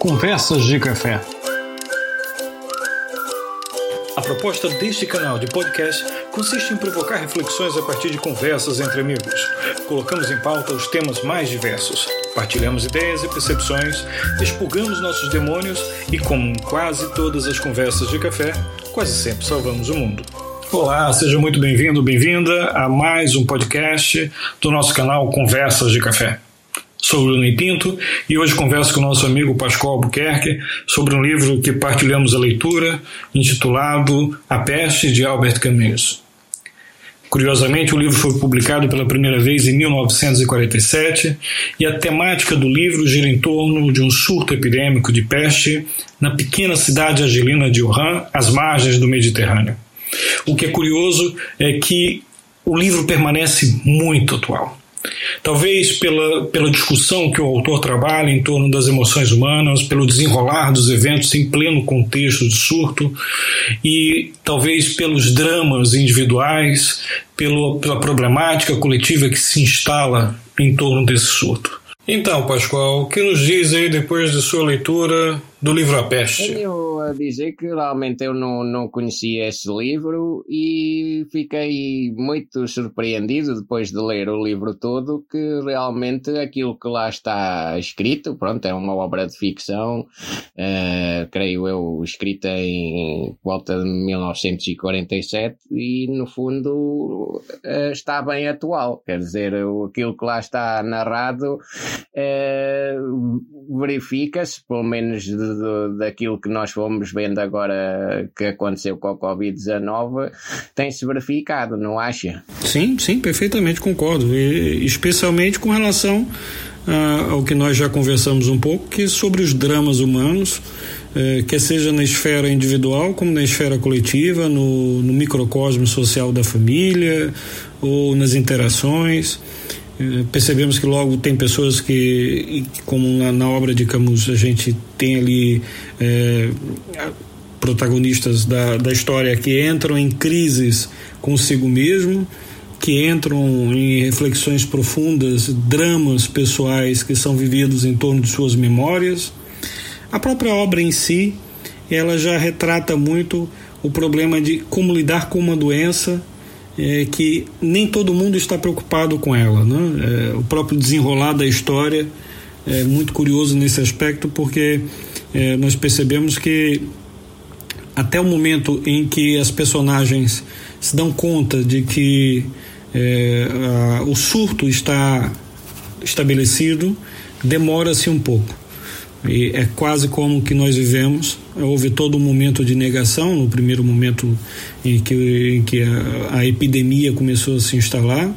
Conversas de Café. A proposta deste canal de podcast consiste em provocar reflexões a partir de conversas entre amigos. Colocamos em pauta os temas mais diversos, partilhamos ideias e percepções, expurgamos nossos demônios e, como em quase todas as conversas de café, quase sempre salvamos o mundo. Olá, seja muito bem-vindo, bem-vinda a mais um podcast do nosso canal Conversas de Café. Sou Bruno Pinto e hoje converso com o nosso amigo Pascoal Albuquerque sobre um livro que partilhamos a leitura, intitulado A Peste de Albert Camus. Curiosamente, o livro foi publicado pela primeira vez em 1947 e a temática do livro gira em torno de um surto epidêmico de peste na pequena cidade argelina de Wuhan, às margens do Mediterrâneo. O que é curioso é que o livro permanece muito atual. Talvez pela, pela discussão que o autor trabalha em torno das emoções humanas, pelo desenrolar dos eventos em pleno contexto de surto, e talvez pelos dramas individuais, pelo, pela problemática coletiva que se instala em torno desse surto. Então, Pascoal, o que nos diz aí depois de sua leitura do livro A Peste? Tenho a dizer que realmente eu não, não conhecia esse livro e fiquei muito surpreendido depois de ler o livro todo que realmente aquilo que lá está escrito, pronto, é uma obra de ficção, uh, creio eu, escrita em volta de 1947 e no fundo uh, está bem atual, quer dizer, aquilo que lá está narrado uh, verifica-se, pelo menos de do, daquilo que nós fomos vendo agora que aconteceu com a Covid-19 tem-se verificado, não acha? Sim, sim, perfeitamente concordo. E, especialmente com relação uh, ao que nós já conversamos um pouco, que sobre os dramas humanos, uh, quer seja na esfera individual como na esfera coletiva, no, no microcosmo social da família ou nas interações. Eh, percebemos que logo tem pessoas que, como na, na obra de Camus, a gente tem ali é, protagonistas da, da história que entram em crises consigo mesmo, que entram em reflexões profundas, dramas pessoais que são vividos em torno de suas memórias. A própria obra em si, ela já retrata muito o problema de como lidar com uma doença é, que nem todo mundo está preocupado com ela. Né? É, o próprio desenrolar da história é muito curioso nesse aspecto, porque é, nós percebemos que até o momento em que as personagens se dão conta de que é, a, o surto está estabelecido, demora-se um pouco. E é quase como que nós vivemos. Houve todo um momento de negação, no primeiro momento em que, em que a, a, epidemia começou a se instalar,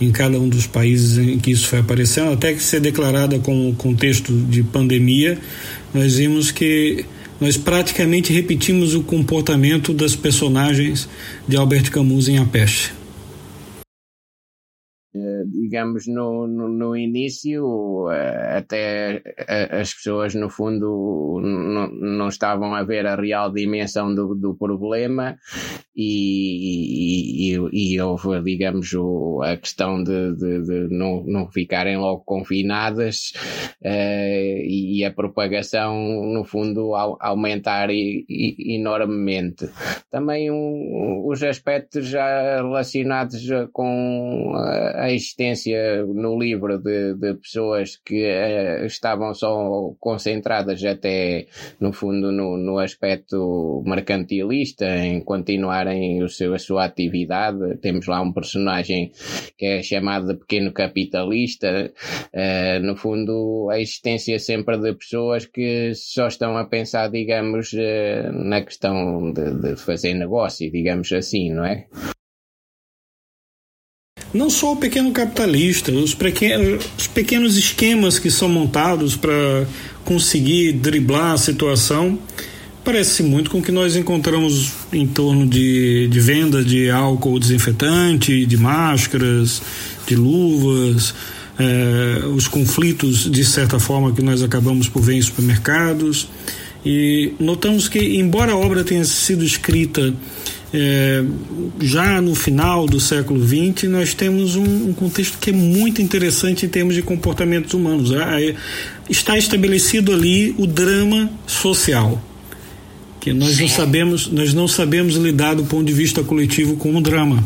em cada um dos países em que isso foi aparecendo, até que ser declarada como contexto de pandemia, nós vimos que nós praticamente repetimos o comportamento das personagens de Albert Camus em A Peste. Eh, digamos, no, no, no, início, eh, até as pessoas, no fundo, não, não estavam a ver a real dimensão do, do problema e, e, e houve, digamos, a questão de, de, de, não, não ficarem logo confinadas uh, e a propagação, no fundo, aumentar enormemente. Também um, os aspectos já relacionados com a existência no livro de, de pessoas que uh, estavam só concentradas até, no fundo, no, no aspecto mercantilista, em continuar o seu, a sua atividade. Temos lá um personagem que é chamado de pequeno capitalista. Uh, no fundo, a existência sempre de pessoas que só estão a pensar, digamos, uh, na questão de, de fazer negócio, digamos assim, não é? Não só o pequeno capitalista, os pequenos, os pequenos esquemas que são montados para conseguir driblar a situação Parece muito com o que nós encontramos em torno de, de venda de álcool desinfetante, de máscaras, de luvas, eh, os conflitos, de certa forma, que nós acabamos por ver em supermercados. E notamos que, embora a obra tenha sido escrita é, já no final do século XX, nós temos um, um, contexto que é muito interessante em termos de comportamentos humanos. É, está estabelecido ali o drama social, que nós não sabemos, nós não sabemos lidar do ponto de vista coletivo com o drama.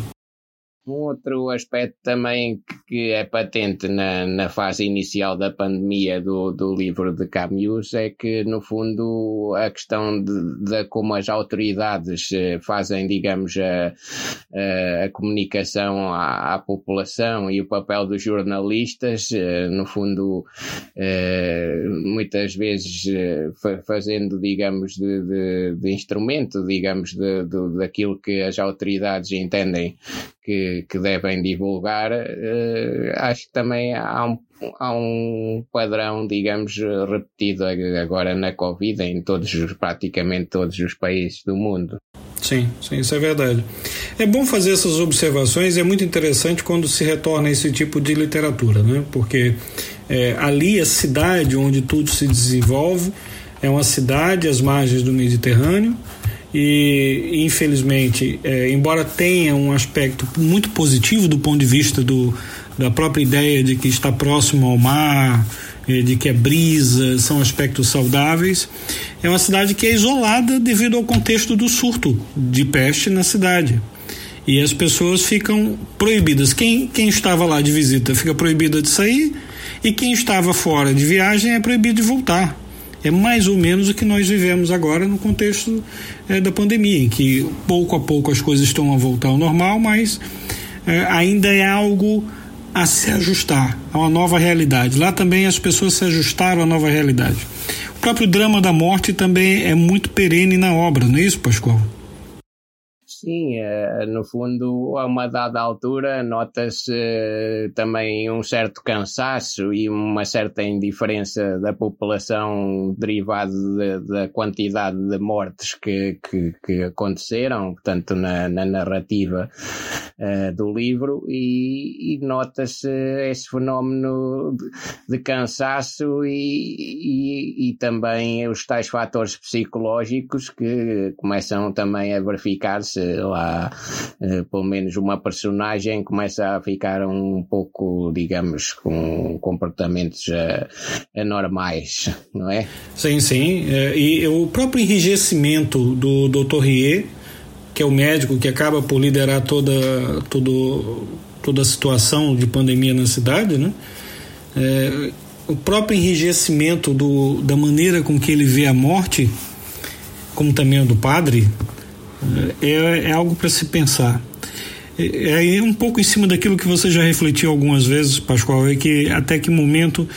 Um outro aspecto também que é patente na, na fase inicial da pandemia do, do livro de Camus é que, no fundo, a questão de, de como as autoridades eh, fazem, digamos, a, a, comunicação à, à, população e o papel dos jornalistas, eh, no fundo, eh, muitas vezes fazendo, digamos, de, de, de instrumento, digamos, de, daquilo que as autoridades entendem que, que devem divulgar, uh, acho que também há um, há um padrão, digamos, repetido agora na Covid em todos, praticamente todos os países do mundo. Sim, sim, isso é verdade. É bom fazer essas observações, é muito interessante quando se retorna a esse tipo de literatura, né? Porque é, ali a cidade onde tudo se desenvolve é uma cidade às margens do Mediterrâneo, e infelizmente, é, embora tenha um aspecto muito positivo do ponto de vista do, da própria ideia de que está próximo ao mar, é, de que é brisa, são aspectos saudáveis, é uma cidade que é isolada devido ao contexto do surto de peste na cidade. E as pessoas ficam proibidas. Quem, quem estava lá de visita fica proibida de sair, e quem estava fora de viagem é proibido de voltar. É mais ou menos o que nós vivemos agora no contexto é, da pandemia, em que pouco a pouco as coisas estão a voltar ao normal, mas é, ainda é algo a se ajustar a uma nova realidade. Lá também as pessoas se ajustaram à nova realidade. O próprio drama da morte também é muito perene na obra, não é isso, Pascoal? Sim, eh, no fundo, a uma dada altura, nota-se eh, também um certo cansaço e uma certa indiferença da população derivado da quantidade de mortes que, que, que aconteceram, portanto, na, na narrativa uh, do livro, e, e nota-se esse fenómeno de, de cansaço e, e, e também os tais fatores psicológicos que começam também a verificar-se lá, uh, pelo menos uma personagem começa a ficar um pouco, digamos, com comportamentos uh, anormais, não é? Sim, sim. É, e o próprio enrijecimento do Dr. Rie, que é o médico que acaba por liderar toda, todo, toda a situação de pandemia na cidade, né? É, o próprio enrijecimento do, da maneira com que ele vê a morte, como também o do padre, é, é algo para se pensar. É, é um pouco em cima daquilo que você já refletiu algumas vezes, Pascoal, é que até que momento,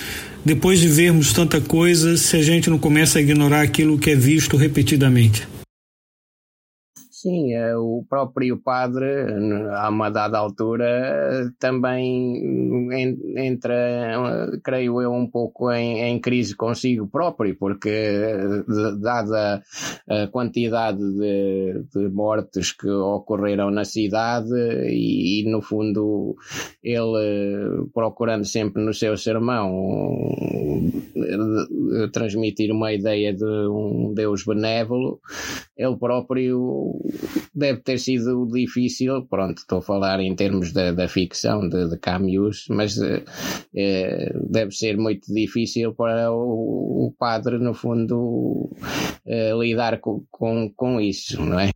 depois de vermos tanta coisa, se a gente não começa a ignorar aquilo que é visto repetidamente. Sim, eh, o próprio padre, a uma dada altura, também entra, creio eu, um pouco em, em crise consigo próprio, porque, dada a quantidade de, de mortes que ocorreram na cidade, e, e, no fundo ele procurando sempre no seu sermão transmitir uma ideia de um Deus benévolo, ele próprio deve ter sido difícil, pronto, estou a falar em termos da, da ficção de, de mas é, deve ser muito difícil para o, o padre, no fundo, é, lidar com, com, com isso, não é?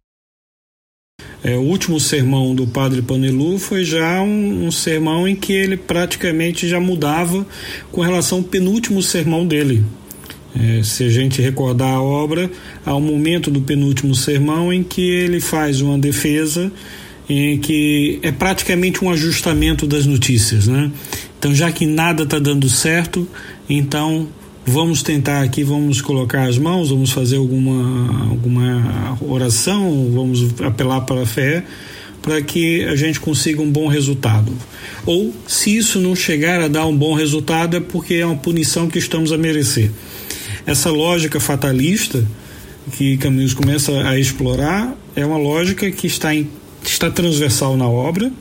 É, o último sermão do padre Panelu foi já um, um, sermão em que ele praticamente já mudava com relação ao penúltimo sermão dele. É, se a gente recordar a obra, há um momento do penúltimo sermão em que ele faz uma defesa em que é praticamente um ajustamento das notícias, né? Então, já que nada está dando certo, então vamos tentar aqui, vamos colocar as mãos, vamos fazer alguma, alguma oração, vamos apelar para a fé para que a gente consiga um bom resultado. Ou, se isso não chegar a dar um bom resultado, é porque é uma punição que estamos a merecer. Essa lógica fatalista que Camus começa a explorar é uma lógica que está, em, está transversal na obra,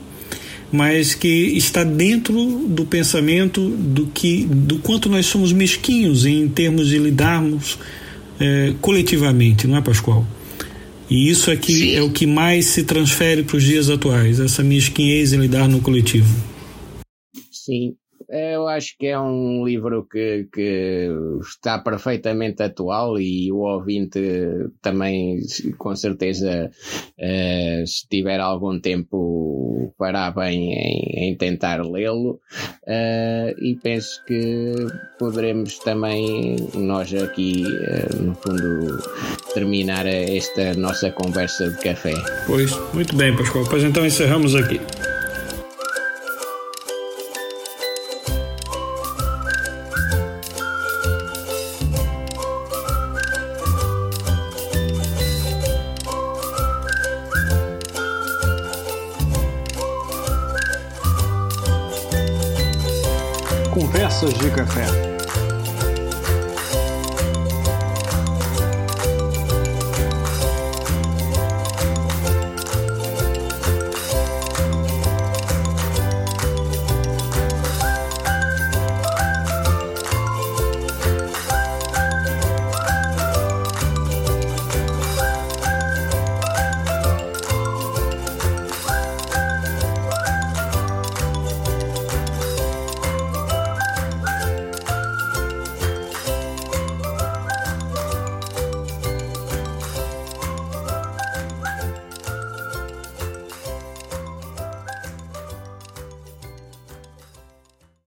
mas que está dentro do pensamento do que do quanto nós somos mesquinhos em termos de lidarmos é, coletivamente, não é, Pascoal? E isso aqui Sim. é o que mais se transfere para os dias atuais, essa mesquinhez em lidar no coletivo. Sim, eu acho que é um livro que, que está perfeitamente atual e o ouvinte também, com certeza, uh, se tiver algum tempo, fará bem em, em tentar lê-lo. Uh, e penso que poderemos também, nós aqui, uh, no fundo, terminar esta nossa conversa de café. Pois, muito bem, Pascoal. Pois então encerramos aqui. Conversas de Café.